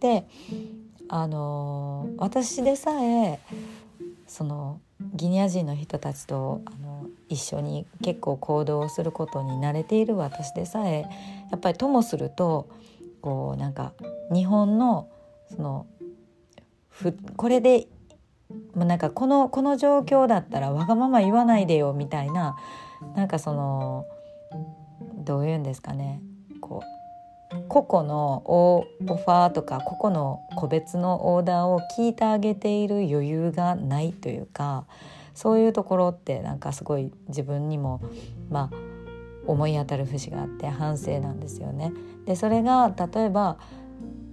であの私でさえそのギニア人の人たちとあの一緒に結構行動することに慣れている私でさえやっぱりともするとこうなんか日本のそのふこれでもうなんかこのこの状況だったらわがまま言わないでよみたいななんかそのどういうんですかねこう個々のオファーとか個々の個別のオーダーを聞いてあげている余裕がないというかそういうところってなんかすごい自分にもまあ思い当たる節があって反省なんですよね。でそれが例えば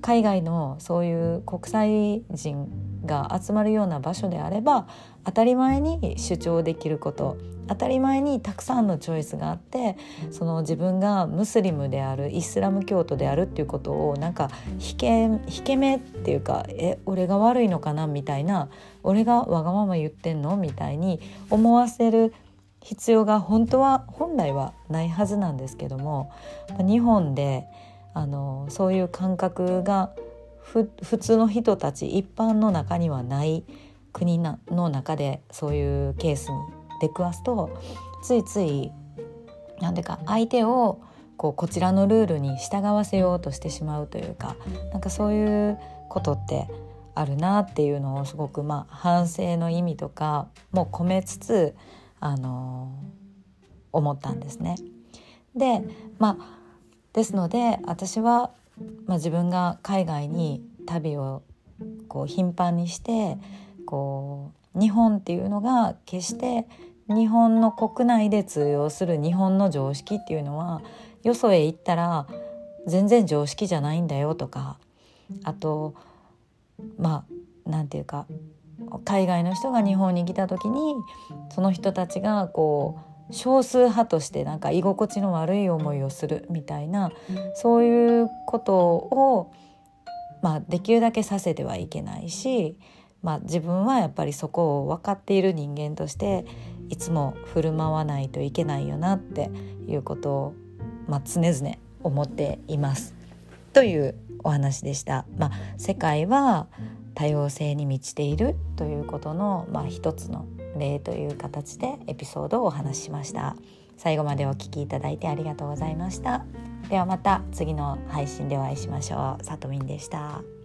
海外のそういう国際人が集まるような場所であれば当たり前に主張できること当たり前にたくさんのチョイスがあってその自分がムスリムであるイスラム教徒であるっていうことをなんか引け引け目っていうかえ俺が悪いのかな？みたいな俺がわがまま言ってんの？みたいに思わせる必要が本当は本来はないはずなんですけども日本であのそういう感覚が普通の人たち一般の中にはない国の中でそういうケースに出くわすとついついなんでか相手をこうこちらのルールに従わせようとしてしまうというかなんかそういうことってあるなっていうのをすごくまあ反省の意味とかも込めつつあの思ったんですね。でまあですので私は、まあ、自分が海外に旅をこう頻繁にしてこう日本っていうのが決して日本の国内で通用する日本の常識っていうのはよそへ行ったら全然常識じゃないんだよとかあとまあなんていうか海外の人が日本に来た時にその人たちがこう少数派としてなんか居心地の悪い思いをするみたいなそういうことを、まあ、できるだけさせてはいけないし、まあ、自分はやっぱりそこを分かっている人間としていつも振る舞わないといけないよなっていうことを、まあ、常々思っています。というお話でした。まあ、世界は多様性に満ちているということの、まあ、一つの例という形でエピソードをお話ししました。最後までお聞きいただいてありがとうございました。ではまた次の配信でお会いしましょう。さとみんでした。